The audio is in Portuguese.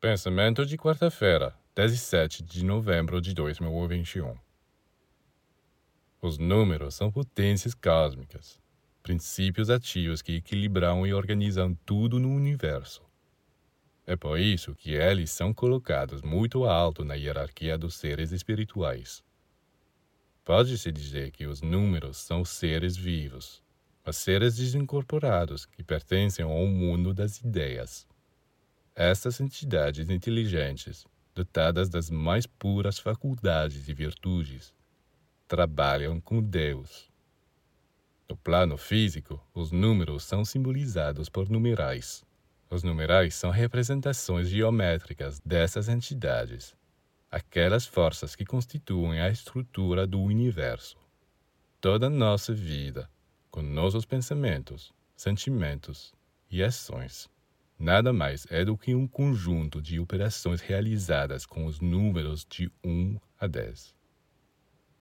Pensamento de quarta-feira, 17 de novembro de 2021. Os números são potências cósmicas, princípios ativos que equilibram e organizam tudo no universo. É por isso que eles são colocados muito alto na hierarquia dos seres espirituais. Pode-se dizer que os números são seres vivos, mas seres desincorporados que pertencem ao mundo das ideias. Estas entidades inteligentes, dotadas das mais puras faculdades e virtudes, trabalham com Deus. No plano físico, os números são simbolizados por numerais. Os numerais são representações geométricas dessas entidades, aquelas forças que constituem a estrutura do universo. Toda nossa vida, com nossos pensamentos, sentimentos e ações, nada mais é do que um conjunto de operações realizadas com os números de 1 a 10.